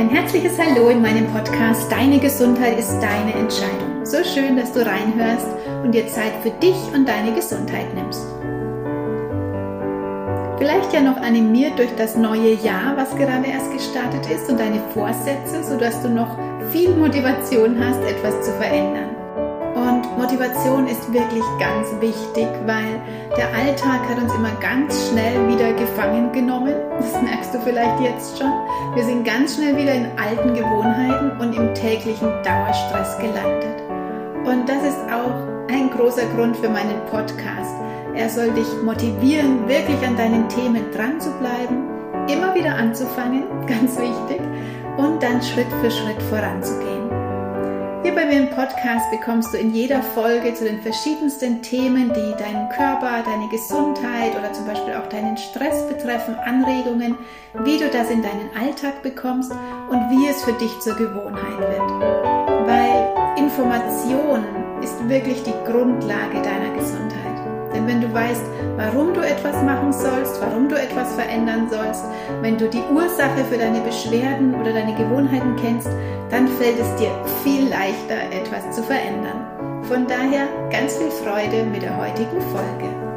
Ein herzliches Hallo in meinem Podcast Deine Gesundheit ist deine Entscheidung. So schön, dass du reinhörst und dir Zeit für dich und deine Gesundheit nimmst. Vielleicht ja noch animiert durch das neue Jahr, was gerade erst gestartet ist und deine Vorsätze, sodass du noch viel Motivation hast, etwas zu verändern. Motivation ist wirklich ganz wichtig, weil der Alltag hat uns immer ganz schnell wieder gefangen genommen. Das merkst du vielleicht jetzt schon. Wir sind ganz schnell wieder in alten Gewohnheiten und im täglichen Dauerstress gelandet. Und das ist auch ein großer Grund für meinen Podcast. Er soll dich motivieren, wirklich an deinen Themen dran zu bleiben, immer wieder anzufangen, ganz wichtig, und dann Schritt für Schritt voranzugehen. Hier bei mir im Podcast bekommst du in jeder Folge zu den verschiedensten Themen, die deinen Körper, deine Gesundheit oder zum Beispiel auch deinen Stress betreffen, Anregungen, wie du das in deinen Alltag bekommst und wie es für dich zur Gewohnheit wird. Weil Information ist wirklich die Grundlage deiner Gesundheit. Wenn du weißt, warum du etwas machen sollst, warum du etwas verändern sollst, wenn du die Ursache für deine Beschwerden oder deine Gewohnheiten kennst, dann fällt es dir viel leichter, etwas zu verändern. Von daher ganz viel Freude mit der heutigen Folge.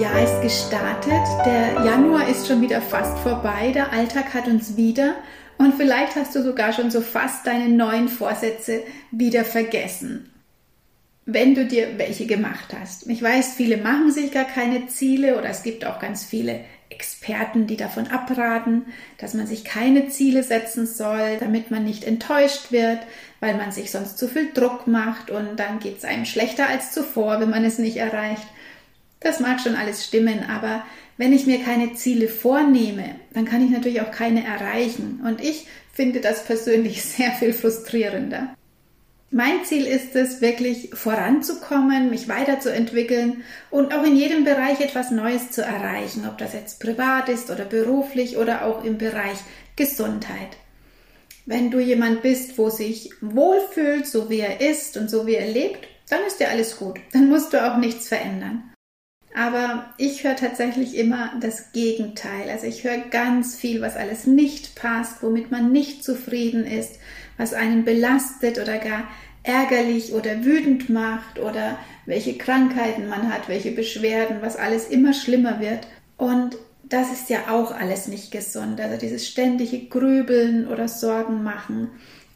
Jahr ist gestartet. Der Januar ist schon wieder fast vorbei. Der Alltag hat uns wieder. Und vielleicht hast du sogar schon so fast deine neuen Vorsätze wieder vergessen. Wenn du dir welche gemacht hast. Ich weiß, viele machen sich gar keine Ziele oder es gibt auch ganz viele Experten, die davon abraten, dass man sich keine Ziele setzen soll, damit man nicht enttäuscht wird, weil man sich sonst zu viel Druck macht und dann geht es einem schlechter als zuvor, wenn man es nicht erreicht. Das mag schon alles stimmen, aber wenn ich mir keine Ziele vornehme, dann kann ich natürlich auch keine erreichen. Und ich finde das persönlich sehr viel frustrierender. Mein Ziel ist es, wirklich voranzukommen, mich weiterzuentwickeln und auch in jedem Bereich etwas Neues zu erreichen, ob das jetzt privat ist oder beruflich oder auch im Bereich Gesundheit. Wenn du jemand bist, wo sich wohlfühlt, so wie er ist und so wie er lebt, dann ist dir alles gut. Dann musst du auch nichts verändern. Aber ich höre tatsächlich immer das Gegenteil. Also ich höre ganz viel, was alles nicht passt, womit man nicht zufrieden ist, was einen belastet oder gar ärgerlich oder wütend macht oder welche Krankheiten man hat, welche Beschwerden, was alles immer schlimmer wird. Und das ist ja auch alles nicht gesund. Also dieses ständige Grübeln oder Sorgen machen,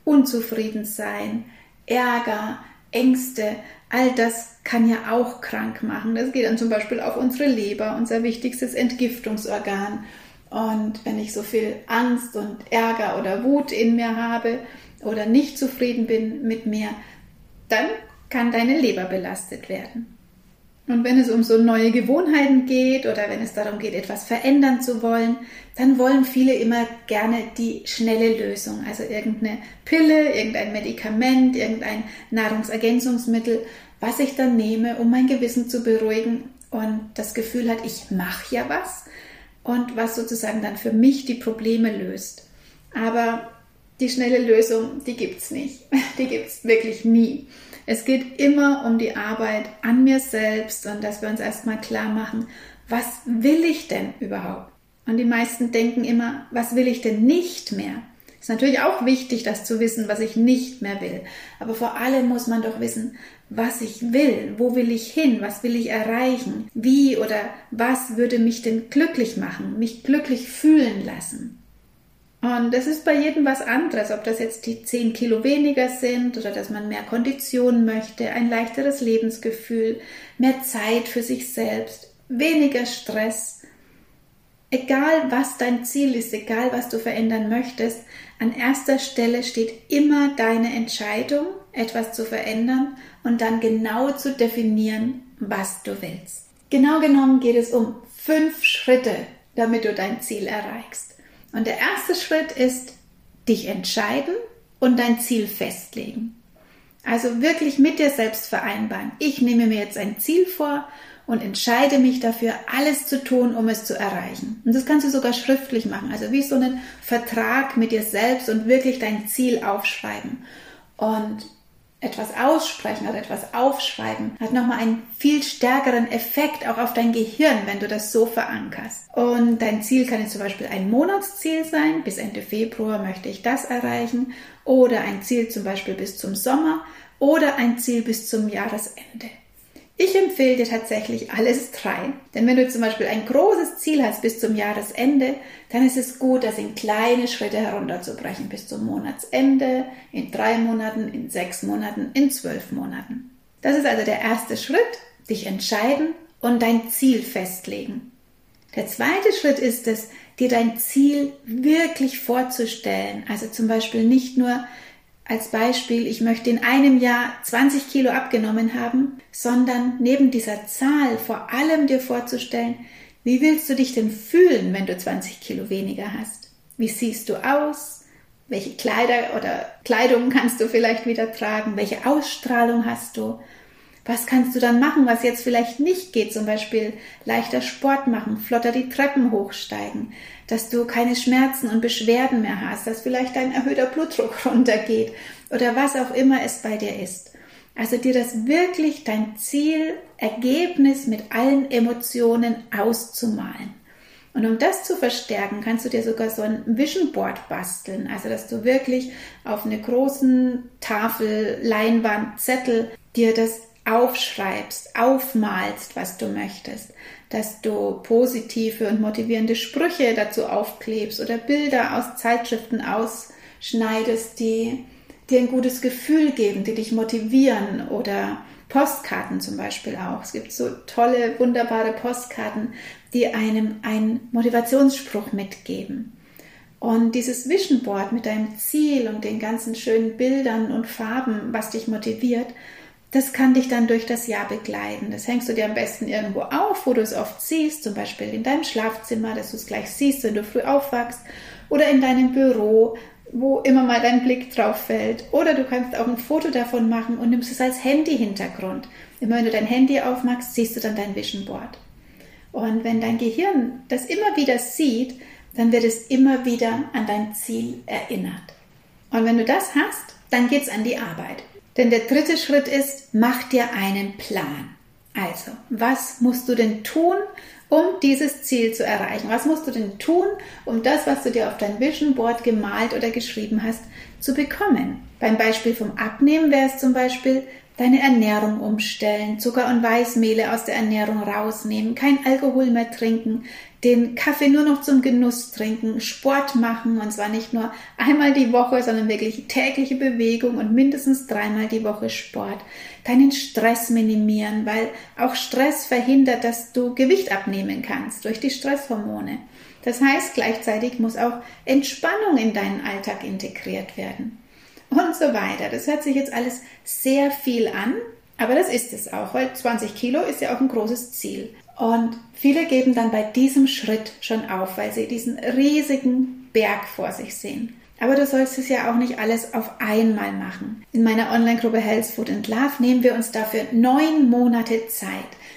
unzufrieden sein, Ärger, Ängste, all das kann ja auch krank machen. Das geht dann zum Beispiel auf unsere Leber, unser wichtigstes Entgiftungsorgan. Und wenn ich so viel Angst und Ärger oder Wut in mir habe oder nicht zufrieden bin mit mir, dann kann deine Leber belastet werden. Und wenn es um so neue Gewohnheiten geht oder wenn es darum geht, etwas verändern zu wollen, dann wollen viele immer gerne die schnelle Lösung. Also irgendeine Pille, irgendein Medikament, irgendein Nahrungsergänzungsmittel, was ich dann nehme, um mein Gewissen zu beruhigen und das Gefühl hat, ich mache ja was und was sozusagen dann für mich die Probleme löst. Aber die schnelle Lösung, die gibt's nicht. Die gibt's wirklich nie. Es geht immer um die Arbeit an mir selbst und dass wir uns erstmal klar machen, was will ich denn überhaupt? Und die meisten denken immer, was will ich denn nicht mehr? Ist natürlich auch wichtig, das zu wissen, was ich nicht mehr will. Aber vor allem muss man doch wissen, was ich will, wo will ich hin, was will ich erreichen, wie oder was würde mich denn glücklich machen, mich glücklich fühlen lassen. Und das ist bei jedem was anderes, ob das jetzt die 10 Kilo weniger sind oder dass man mehr Kondition möchte, ein leichteres Lebensgefühl, mehr Zeit für sich selbst, weniger Stress. Egal was dein Ziel ist, egal was du verändern möchtest, an erster Stelle steht immer deine Entscheidung, etwas zu verändern und dann genau zu definieren, was du willst. Genau genommen geht es um fünf Schritte, damit du dein Ziel erreichst. Und der erste Schritt ist, dich entscheiden und dein Ziel festlegen. Also wirklich mit dir selbst vereinbaren. Ich nehme mir jetzt ein Ziel vor und entscheide mich dafür, alles zu tun, um es zu erreichen. Und das kannst du sogar schriftlich machen, also wie so einen Vertrag mit dir selbst und wirklich dein Ziel aufschreiben. Und etwas aussprechen oder etwas aufschreiben hat nochmal einen viel stärkeren Effekt auch auf dein Gehirn, wenn du das so verankerst. Und dein Ziel kann jetzt zum Beispiel ein Monatsziel sein. Bis Ende Februar möchte ich das erreichen. Oder ein Ziel zum Beispiel bis zum Sommer. Oder ein Ziel bis zum Jahresende. Ich empfehle dir tatsächlich alles drei. Denn wenn du zum Beispiel ein großes Ziel hast bis zum Jahresende, dann ist es gut, das in kleine Schritte herunterzubrechen bis zum Monatsende, in drei Monaten, in sechs Monaten, in zwölf Monaten. Das ist also der erste Schritt, dich entscheiden und dein Ziel festlegen. Der zweite Schritt ist es, dir dein Ziel wirklich vorzustellen. Also zum Beispiel nicht nur als Beispiel, ich möchte in einem Jahr 20 Kilo abgenommen haben, sondern neben dieser Zahl vor allem dir vorzustellen, wie willst du dich denn fühlen, wenn du 20 Kilo weniger hast? Wie siehst du aus? Welche Kleider oder Kleidung kannst du vielleicht wieder tragen? Welche Ausstrahlung hast du? Was kannst du dann machen, was jetzt vielleicht nicht geht? Zum Beispiel leichter Sport machen, flotter die Treppen hochsteigen, dass du keine Schmerzen und Beschwerden mehr hast, dass vielleicht dein erhöhter Blutdruck runtergeht oder was auch immer es bei dir ist. Also dir das wirklich dein Ziel, Ergebnis mit allen Emotionen auszumalen. Und um das zu verstärken, kannst du dir sogar so ein Vision Board basteln. Also, dass du wirklich auf eine großen Tafel, Leinwand, Zettel dir das aufschreibst, aufmalst, was du möchtest, dass du positive und motivierende Sprüche dazu aufklebst oder Bilder aus Zeitschriften ausschneidest, die dir ein gutes Gefühl geben, die dich motivieren oder Postkarten zum Beispiel auch. Es gibt so tolle, wunderbare Postkarten, die einem einen Motivationsspruch mitgeben. Und dieses Vision Board mit deinem Ziel und den ganzen schönen Bildern und Farben, was dich motiviert, das kann dich dann durch das Jahr begleiten. Das hängst du dir am besten irgendwo auf, wo du es oft siehst, zum Beispiel in deinem Schlafzimmer, dass du es gleich siehst, wenn du früh aufwachst, oder in deinem Büro, wo immer mal dein Blick drauf fällt. Oder du kannst auch ein Foto davon machen und nimmst es als Handy-Hintergrund. Immer wenn du dein Handy aufmachst, siehst du dann dein Vision Board. Und wenn dein Gehirn das immer wieder sieht, dann wird es immer wieder an dein Ziel erinnert. Und wenn du das hast, dann geht's an die Arbeit. Denn der dritte Schritt ist, mach dir einen Plan. Also, was musst du denn tun, um dieses Ziel zu erreichen? Was musst du denn tun, um das, was du dir auf dein Vision Board gemalt oder geschrieben hast, zu bekommen? Beim Beispiel vom Abnehmen wäre es zum Beispiel, deine Ernährung umstellen, Zucker und Weißmehle aus der Ernährung rausnehmen, kein Alkohol mehr trinken, den Kaffee nur noch zum Genuss trinken, Sport machen und zwar nicht nur einmal die Woche, sondern wirklich tägliche Bewegung und mindestens dreimal die Woche Sport. Deinen Stress minimieren, weil auch Stress verhindert, dass du Gewicht abnehmen kannst durch die Stresshormone. Das heißt, gleichzeitig muss auch Entspannung in deinen Alltag integriert werden und so weiter. Das hört sich jetzt alles sehr viel an, aber das ist es auch, weil 20 Kilo ist ja auch ein großes Ziel. Und viele geben dann bei diesem Schritt schon auf, weil sie diesen riesigen Berg vor sich sehen. Aber du sollst es ja auch nicht alles auf einmal machen. In meiner Online-Gruppe Health Food and Love nehmen wir uns dafür neun Monate Zeit.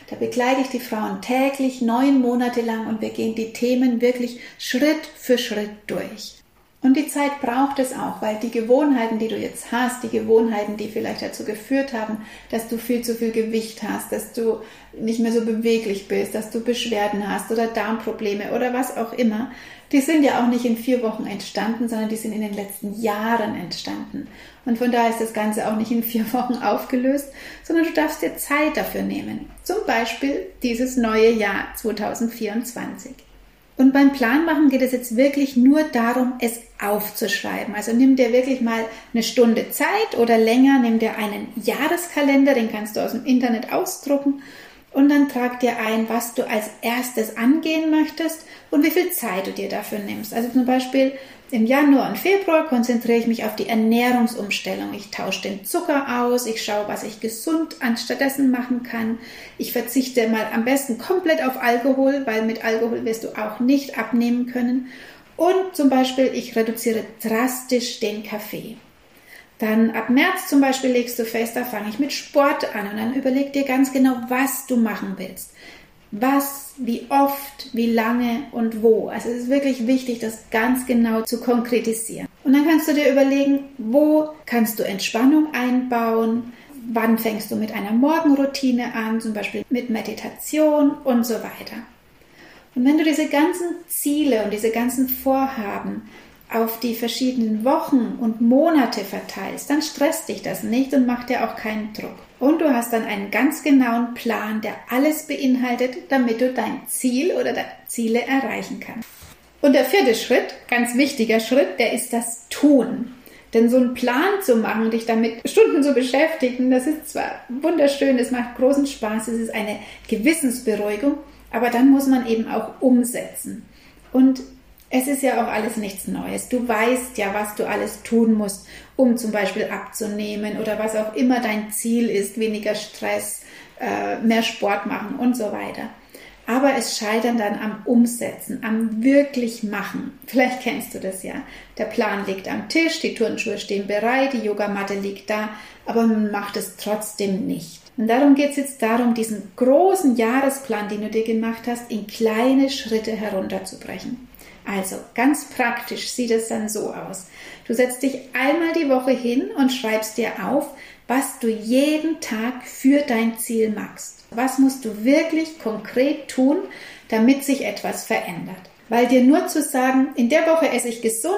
Da begleite ich die Frauen täglich neun Monate lang und wir gehen die Themen wirklich Schritt für Schritt durch. Und die Zeit braucht es auch, weil die Gewohnheiten, die du jetzt hast, die Gewohnheiten, die vielleicht dazu geführt haben, dass du viel zu viel Gewicht hast, dass du nicht mehr so beweglich bist, dass du Beschwerden hast oder Darmprobleme oder was auch immer, die sind ja auch nicht in vier Wochen entstanden, sondern die sind in den letzten Jahren entstanden. Und von daher ist das Ganze auch nicht in vier Wochen aufgelöst, sondern du darfst dir Zeit dafür nehmen. Zum Beispiel dieses neue Jahr 2024. Und beim Planmachen geht es jetzt wirklich nur darum, es aufzuschreiben. Also nimm dir wirklich mal eine Stunde Zeit oder länger, nimm dir einen Jahreskalender, den kannst du aus dem Internet ausdrucken und dann trag dir ein, was du als erstes angehen möchtest und wie viel Zeit du dir dafür nimmst. Also zum Beispiel im Januar und Februar konzentriere ich mich auf die Ernährungsumstellung. Ich tausche den Zucker aus, ich schaue, was ich gesund anstattdessen machen kann. Ich verzichte mal am besten komplett auf Alkohol, weil mit Alkohol wirst du auch nicht abnehmen können. Und zum Beispiel, ich reduziere drastisch den Kaffee. Dann ab März zum Beispiel legst du fest, da fange ich mit Sport an und dann überleg dir ganz genau, was du machen willst. Was, wie oft, wie lange und wo. Also es ist wirklich wichtig, das ganz genau zu konkretisieren. Und dann kannst du dir überlegen, wo kannst du Entspannung einbauen, wann fängst du mit einer Morgenroutine an, zum Beispiel mit Meditation und so weiter. Und wenn du diese ganzen Ziele und diese ganzen Vorhaben auf die verschiedenen Wochen und Monate verteilst, dann stresst dich das nicht und macht dir auch keinen Druck. Und du hast dann einen ganz genauen Plan, der alles beinhaltet, damit du dein Ziel oder deine Ziele erreichen kannst. Und der vierte Schritt, ganz wichtiger Schritt, der ist das Tun. Denn so einen Plan zu machen, dich damit Stunden zu beschäftigen, das ist zwar wunderschön, es macht großen Spaß, es ist eine Gewissensberuhigung, aber dann muss man eben auch umsetzen. Und es ist ja auch alles nichts Neues. Du weißt ja, was du alles tun musst, um zum Beispiel abzunehmen oder was auch immer dein Ziel ist, weniger Stress, äh, mehr Sport machen und so weiter. Aber es scheitern dann am Umsetzen, am wirklich machen. Vielleicht kennst du das ja. Der Plan liegt am Tisch, die Turnschuhe stehen bereit, die Yogamatte liegt da, aber man macht es trotzdem nicht. Und darum geht es jetzt darum, diesen großen Jahresplan, den du dir gemacht hast, in kleine Schritte herunterzubrechen. Also ganz praktisch sieht es dann so aus. Du setzt dich einmal die Woche hin und schreibst dir auf, was du jeden Tag für dein Ziel machst. Was musst du wirklich konkret tun, damit sich etwas verändert? Weil dir nur zu sagen, in der Woche esse ich gesund,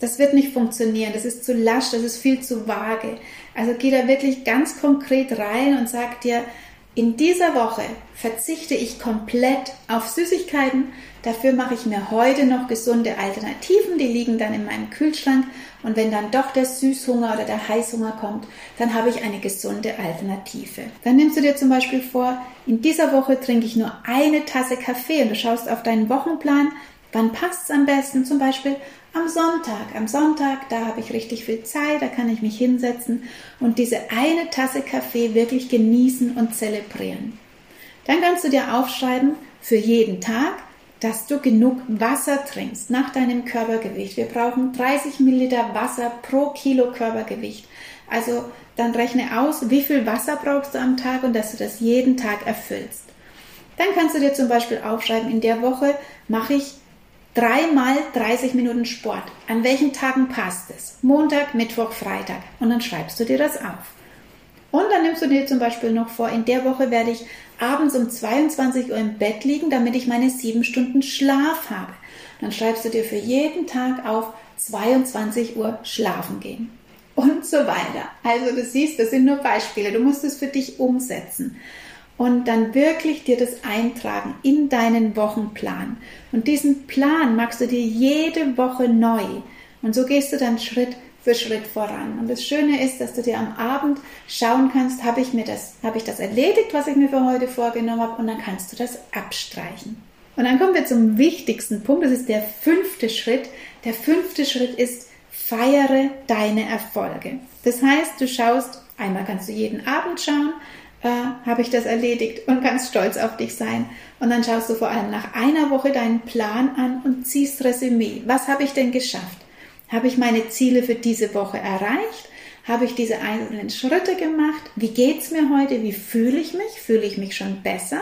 das wird nicht funktionieren, das ist zu lasch, das ist viel zu vage. Also geh da wirklich ganz konkret rein und sag dir, in dieser Woche verzichte ich komplett auf Süßigkeiten, Dafür mache ich mir heute noch gesunde Alternativen, die liegen dann in meinem Kühlschrank. Und wenn dann doch der Süßhunger oder der Heißhunger kommt, dann habe ich eine gesunde Alternative. Dann nimmst du dir zum Beispiel vor, in dieser Woche trinke ich nur eine Tasse Kaffee und du schaust auf deinen Wochenplan, wann passt es am besten? Zum Beispiel am Sonntag. Am Sonntag, da habe ich richtig viel Zeit, da kann ich mich hinsetzen und diese eine Tasse Kaffee wirklich genießen und zelebrieren. Dann kannst du dir aufschreiben, für jeden Tag, dass du genug Wasser trinkst nach deinem Körpergewicht. Wir brauchen 30 Milliliter Wasser pro Kilo Körpergewicht. Also dann rechne aus, wie viel Wasser brauchst du am Tag und dass du das jeden Tag erfüllst. Dann kannst du dir zum Beispiel aufschreiben, in der Woche mache ich dreimal 30 Minuten Sport. An welchen Tagen passt es? Montag, Mittwoch, Freitag. Und dann schreibst du dir das auf. Und dann nimmst du dir zum Beispiel noch vor, in der Woche werde ich abends um 22 Uhr im Bett liegen, damit ich meine sieben Stunden Schlaf habe. Dann schreibst du dir für jeden Tag auf 22 Uhr schlafen gehen. Und so weiter. Also du siehst, das sind nur Beispiele. Du musst es für dich umsetzen. Und dann wirklich dir das eintragen in deinen Wochenplan. Und diesen Plan machst du dir jede Woche neu. Und so gehst du dann Schritt für Schritt voran. Und das Schöne ist, dass du dir am Abend schauen kannst, habe ich mir das, habe ich das erledigt, was ich mir für heute vorgenommen habe, und dann kannst du das abstreichen. Und dann kommen wir zum wichtigsten Punkt, das ist der fünfte Schritt. Der fünfte Schritt ist, feiere deine Erfolge. Das heißt, du schaust, einmal kannst du jeden Abend schauen, äh, habe ich das erledigt und kannst stolz auf dich sein. Und dann schaust du vor allem nach einer Woche deinen Plan an und ziehst Resümee. Was habe ich denn geschafft? Habe ich meine Ziele für diese Woche erreicht? Habe ich diese einzelnen Schritte gemacht? Wie geht es mir heute? Wie fühle ich mich? Fühle ich mich schon besser?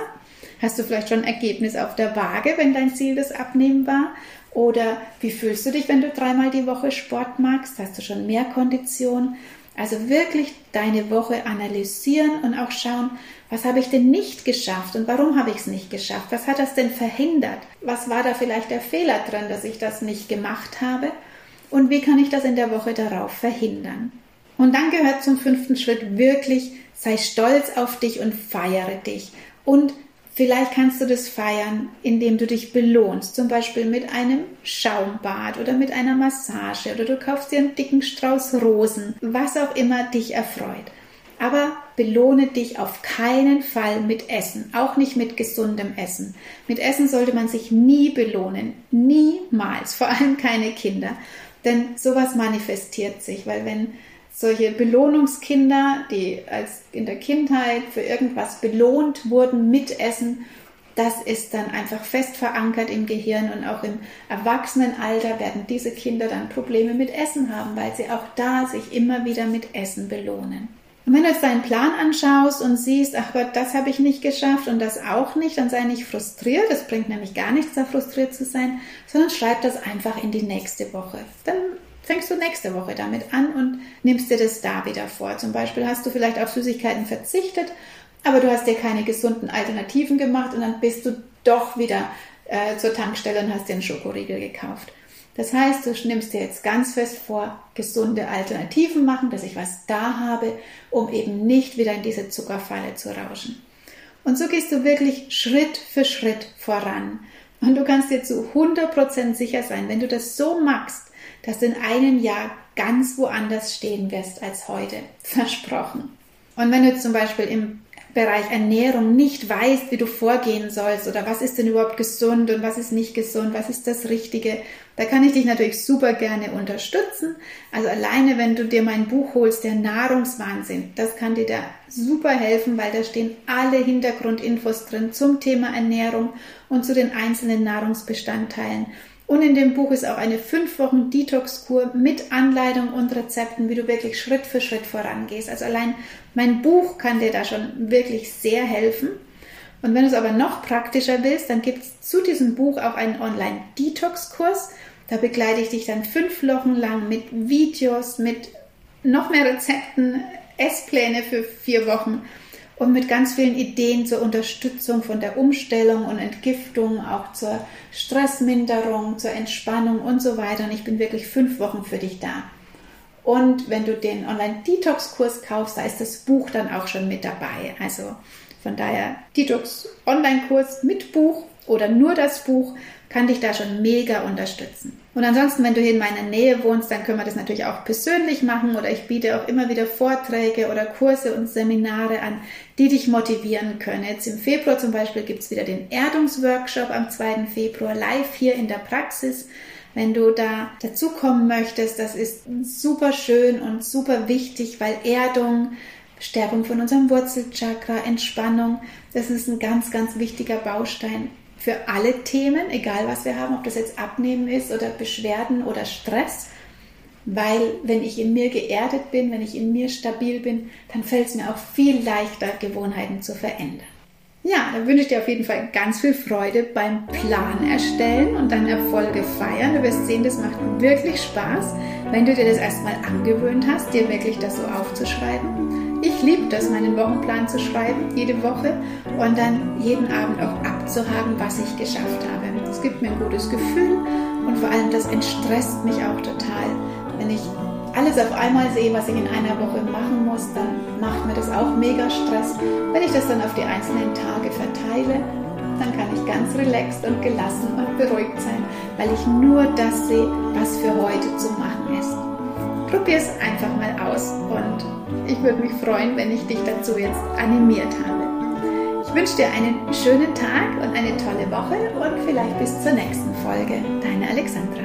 Hast du vielleicht schon Ergebnis auf der Waage, wenn dein Ziel das Abnehmen war? Oder wie fühlst du dich, wenn du dreimal die Woche Sport magst? Hast du schon mehr Kondition? Also wirklich deine Woche analysieren und auch schauen, was habe ich denn nicht geschafft und warum habe ich es nicht geschafft? Was hat das denn verhindert? Was war da vielleicht der Fehler drin, dass ich das nicht gemacht habe? und wie kann ich das in der Woche darauf verhindern. Und dann gehört zum fünften Schritt wirklich, sei stolz auf dich und feiere dich. Und vielleicht kannst du das feiern, indem du dich belohnst, zum Beispiel mit einem Schaumbad oder mit einer Massage oder du kaufst dir einen dicken Strauß Rosen, was auch immer dich erfreut. Aber belohne dich auf keinen Fall mit Essen, auch nicht mit gesundem Essen. Mit Essen sollte man sich nie belohnen, niemals, vor allem keine Kinder. Denn sowas manifestiert sich, weil wenn solche Belohnungskinder, die als in der Kindheit für irgendwas belohnt wurden mit Essen das ist dann einfach fest verankert im Gehirn und auch im Erwachsenenalter werden diese Kinder dann Probleme mit Essen haben, weil sie auch da sich immer wieder mit Essen belohnen. Und wenn du jetzt deinen Plan anschaust und siehst, ach Gott, das habe ich nicht geschafft und das auch nicht, dann sei nicht frustriert. Es bringt nämlich gar nichts, da frustriert zu sein, sondern schreib das einfach in die nächste Woche. Dann fängst du nächste Woche damit an und nimmst dir das da wieder vor. Zum Beispiel hast du vielleicht auf Süßigkeiten verzichtet, aber du hast dir keine gesunden Alternativen gemacht und dann bist du doch wieder äh, zur Tankstelle und hast dir einen Schokoriegel gekauft. Das heißt, du nimmst dir jetzt ganz fest vor, gesunde Alternativen machen, dass ich was da habe, um eben nicht wieder in diese Zuckerfalle zu rauschen. Und so gehst du wirklich Schritt für Schritt voran. Und du kannst dir zu 100% sicher sein, wenn du das so machst, dass du in einem Jahr ganz woanders stehen wirst als heute. Versprochen. Und wenn du zum Beispiel im Bereich Ernährung nicht weißt, wie du vorgehen sollst oder was ist denn überhaupt gesund und was ist nicht gesund, was ist das Richtige, da kann ich dich natürlich super gerne unterstützen. Also alleine, wenn du dir mein Buch holst, der Nahrungswahnsinn, das kann dir da super helfen, weil da stehen alle Hintergrundinfos drin zum Thema Ernährung und zu den einzelnen Nahrungsbestandteilen. Und in dem Buch ist auch eine fünf Wochen Detox-Kur mit Anleitung und Rezepten, wie du wirklich Schritt für Schritt vorangehst. Also allein mein Buch kann dir da schon wirklich sehr helfen. Und wenn du es aber noch praktischer willst, dann gibt es zu diesem Buch auch einen Online-Detox-Kurs. Da begleite ich dich dann fünf Wochen lang mit Videos, mit noch mehr Rezepten, Esspläne für vier Wochen und mit ganz vielen Ideen zur Unterstützung von der Umstellung und Entgiftung, auch zur Stressminderung, zur Entspannung und so weiter. Und ich bin wirklich fünf Wochen für dich da. Und wenn du den Online-Detox-Kurs kaufst, da ist das Buch dann auch schon mit dabei. Also von daher Detox-Online-Kurs mit Buch oder nur das Buch kann dich da schon mega unterstützen. Und ansonsten, wenn du hier in meiner Nähe wohnst, dann können wir das natürlich auch persönlich machen oder ich biete auch immer wieder Vorträge oder Kurse und Seminare an, die dich motivieren können. Jetzt im Februar zum Beispiel gibt es wieder den Erdungsworkshop am 2. Februar live hier in der Praxis. Wenn du da dazukommen möchtest, das ist super schön und super wichtig, weil Erdung, Stärkung von unserem Wurzelchakra, Entspannung, das ist ein ganz, ganz wichtiger Baustein für alle Themen, egal was wir haben, ob das jetzt Abnehmen ist oder Beschwerden oder Stress. Weil wenn ich in mir geerdet bin, wenn ich in mir stabil bin, dann fällt es mir auch viel leichter, Gewohnheiten zu verändern. Ja, dann wünsche ich dir auf jeden Fall ganz viel Freude beim Plan erstellen und dann Erfolge feiern. Du wirst sehen, das macht wirklich Spaß, wenn du dir das erstmal angewöhnt hast, dir wirklich das so aufzuschreiben. Ich liebe das, meinen Wochenplan zu schreiben, jede Woche und dann jeden Abend auch abzuhaken, was ich geschafft habe. Es gibt mir ein gutes Gefühl und vor allem das entstresst mich auch total. Wenn ich alles auf einmal sehe, was ich in einer Woche machen muss, dann macht mir das auch mega Stress. Wenn ich das dann auf die einzelnen Tage verteile, dann kann ich ganz relaxed und gelassen und beruhigt sein, weil ich nur das sehe, was für heute zu machen ist. Probier es einfach mal aus und ich würde mich freuen, wenn ich dich dazu jetzt animiert habe. Ich wünsche dir einen schönen Tag und eine tolle Woche und vielleicht bis zur nächsten Folge. Deine Alexandra.